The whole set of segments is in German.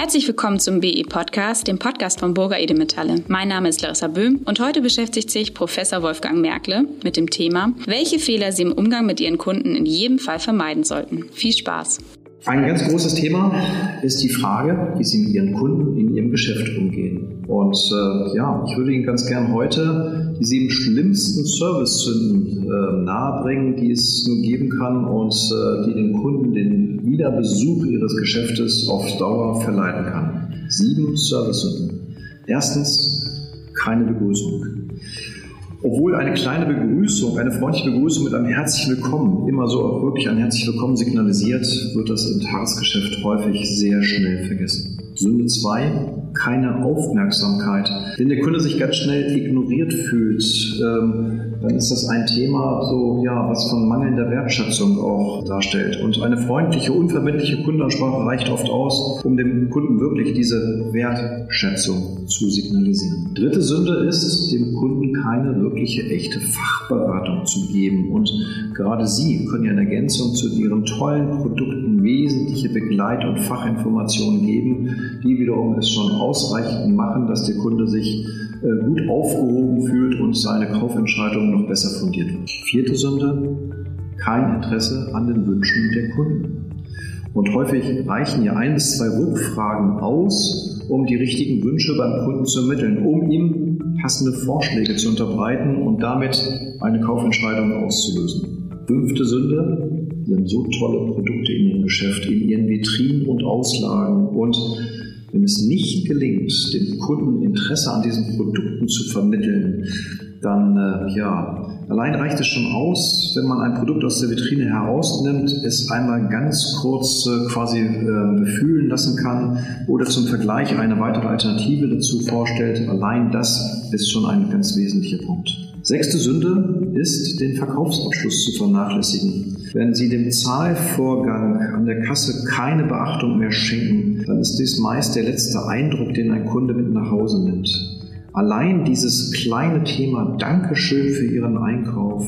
Herzlich willkommen zum BE Podcast, dem Podcast von Burger Edemetalle. Mein Name ist Larissa Böhm und heute beschäftigt sich Professor Wolfgang Merkle mit dem Thema, welche Fehler Sie im Umgang mit Ihren Kunden in jedem Fall vermeiden sollten. Viel Spaß! Ein ganz großes Thema ist die Frage, wie Sie mit Ihren Kunden in Geschäft umgehen. Und äh, ja, ich würde Ihnen ganz gern heute die sieben schlimmsten Servicesünden äh, nahebringen, die es nur geben kann und äh, die den Kunden den Wiederbesuch ihres Geschäftes auf Dauer verleiten kann. Sieben Servicesünden. Erstens, keine Begrüßung. Obwohl eine kleine Begrüßung, eine freundliche Begrüßung mit einem herzlich willkommen immer so auch wirklich ein herzlich willkommen signalisiert, wird das im Tagesgeschäft häufig sehr schnell vergessen. Sünde 2, keine Aufmerksamkeit. Wenn der Kunde sich ganz schnell ignoriert fühlt, ähm, dann ist das ein Thema, so ja, was von mangelnder Wertschätzung auch darstellt. Und eine freundliche, unverbindliche Kundenansprache reicht oft aus, um dem Kunden wirklich diese Wertschätzung zu signalisieren. Dritte Sünde ist, dem Kunden keine wirkliche echte Fachberatung zu geben. Und gerade Sie können ja in Ergänzung zu Ihren tollen Produkten wesentliche Begleit- und Fachinformationen geben, die wiederum es schon ausreichend machen, dass der Kunde sich äh, gut aufgehoben fühlt und seine Kaufentscheidung noch besser fundiert wird. Vierte Sünde, kein Interesse an den Wünschen der Kunden. Und häufig reichen ja ein bis zwei Rückfragen aus, um die richtigen Wünsche beim Kunden zu ermitteln, um ihm passende Vorschläge zu unterbreiten und damit eine Kaufentscheidung auszulösen. Fünfte Sünde, Sie haben so tolle Produkte in Ihrem Geschäft, in Ihren Vitrinen und Auslagen und wenn es nicht gelingt, dem Kunden Interesse an diesen Produkten zu vermitteln, dann äh, ja, allein reicht es schon aus, wenn man ein Produkt aus der Vitrine herausnimmt, es einmal ganz kurz äh, quasi äh, befühlen lassen kann oder zum Vergleich eine weitere Alternative dazu vorstellt. Allein das ist schon ein ganz wesentlicher Punkt. Sechste Sünde ist, den Verkaufsabschluss zu vernachlässigen. Wenn Sie dem Zahlvorgang an der Kasse keine Beachtung mehr schenken, dann ist dies meist der letzte Eindruck, den ein Kunde mit nach Hause nimmt. Allein dieses kleine Thema Dankeschön für Ihren Einkauf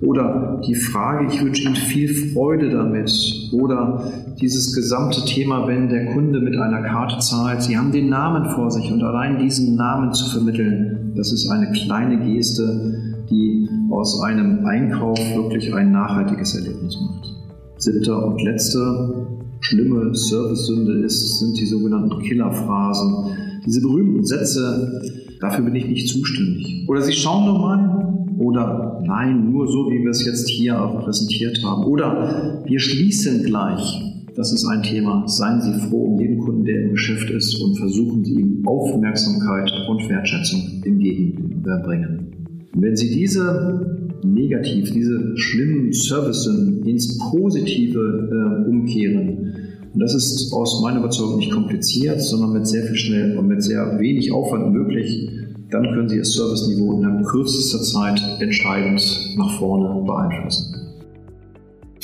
oder die Frage, ich wünsche Ihnen viel Freude damit oder dieses gesamte Thema, wenn der Kunde mit einer Karte zahlt, Sie haben den Namen vor sich und allein diesen Namen zu vermitteln, das ist eine kleine Geste, die aus einem Einkauf wirklich ein nachhaltiges Erlebnis macht. Siebte und letzte schlimme Service-Sünde ist, sind die sogenannten Killerphrasen. Diese berühmten Sätze, dafür bin ich nicht zuständig. Oder Sie schauen nur mal. Oder nein, nur so, wie wir es jetzt hier auch präsentiert haben. Oder wir schließen gleich. Das ist ein Thema. Seien Sie froh um jeden Kunden, der im Geschäft ist und versuchen Sie ihm Aufmerksamkeit und Wertschätzung entgegenbringen. Wenn Sie diese negativ, diese schlimmen Services ins Positive äh, umkehren, und das ist aus meiner Überzeugung nicht kompliziert, sondern mit sehr viel schnell und mit sehr wenig Aufwand möglich. Dann können Sie Ihr Serviceniveau innerhalb kürzester Zeit entscheidend nach vorne beeinflussen.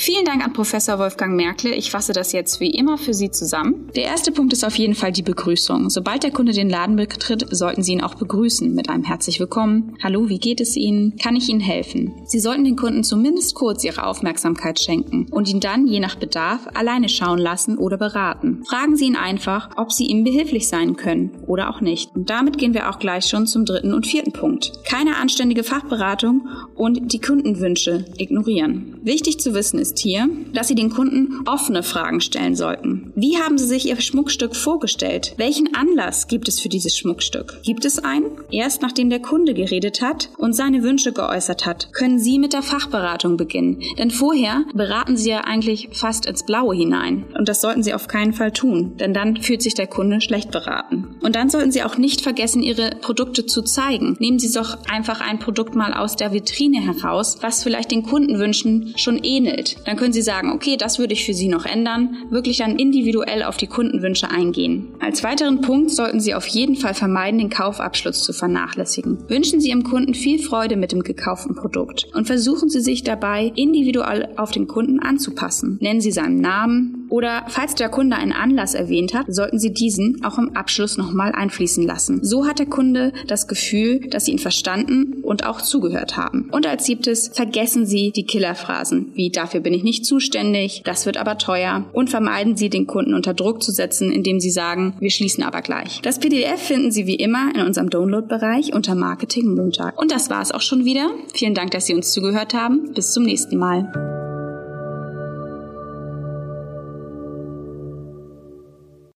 Vielen Dank an Professor Wolfgang Merkle. Ich fasse das jetzt wie immer für Sie zusammen. Der erste Punkt ist auf jeden Fall die Begrüßung. Sobald der Kunde den Laden betritt, sollten Sie ihn auch begrüßen mit einem herzlich willkommen. Hallo, wie geht es Ihnen? Kann ich Ihnen helfen? Sie sollten den Kunden zumindest kurz Ihre Aufmerksamkeit schenken und ihn dann je nach Bedarf alleine schauen lassen oder beraten. Fragen Sie ihn einfach, ob Sie ihm behilflich sein können oder auch nicht. Und damit gehen wir auch gleich schon zum dritten und vierten Punkt. Keine anständige Fachberatung und die Kundenwünsche ignorieren. Wichtig zu wissen ist, ist hier, dass Sie den Kunden offene Fragen stellen sollten. Wie haben Sie sich Ihr Schmuckstück vorgestellt? Welchen Anlass gibt es für dieses Schmuckstück? Gibt es einen? Erst nachdem der Kunde geredet hat und seine Wünsche geäußert hat, können Sie mit der Fachberatung beginnen. Denn vorher beraten Sie ja eigentlich fast ins Blaue hinein. Und das sollten Sie auf keinen Fall tun, denn dann fühlt sich der Kunde schlecht beraten. Und dann sollten Sie auch nicht vergessen, Ihre Produkte zu zeigen. Nehmen Sie doch einfach ein Produkt mal aus der Vitrine heraus, was vielleicht den Kundenwünschen schon ähnelt. Dann können Sie sagen, okay, das würde ich für Sie noch ändern, wirklich dann individuell auf die Kundenwünsche eingehen. Als weiteren Punkt sollten Sie auf jeden Fall vermeiden, den Kaufabschluss zu vernachlässigen. Wünschen Sie Ihrem Kunden viel Freude mit dem gekauften Produkt und versuchen Sie sich dabei individuell auf den Kunden anzupassen. Nennen Sie seinen Namen, Oder falls der Kunde einen Anlass erwähnt hat, sollten Sie diesen auch im Abschluss nochmal einfließen lassen. So hat der Kunde das Gefühl, dass Sie ihn verstanden und auch zugehört haben. Und als siebtes, vergessen Sie die Killerphrasen wie dafür bin ich nicht zuständig, das wird aber teuer und vermeiden Sie den Kunden unter Druck zu setzen, indem Sie sagen, wir schließen aber gleich. Das PDF finden Sie wie immer in unserem Download-Bereich unter Marketing Montag. Und das war es auch schon wieder. Vielen Dank, dass Sie uns zugehört haben. Bis zum nächsten Mal.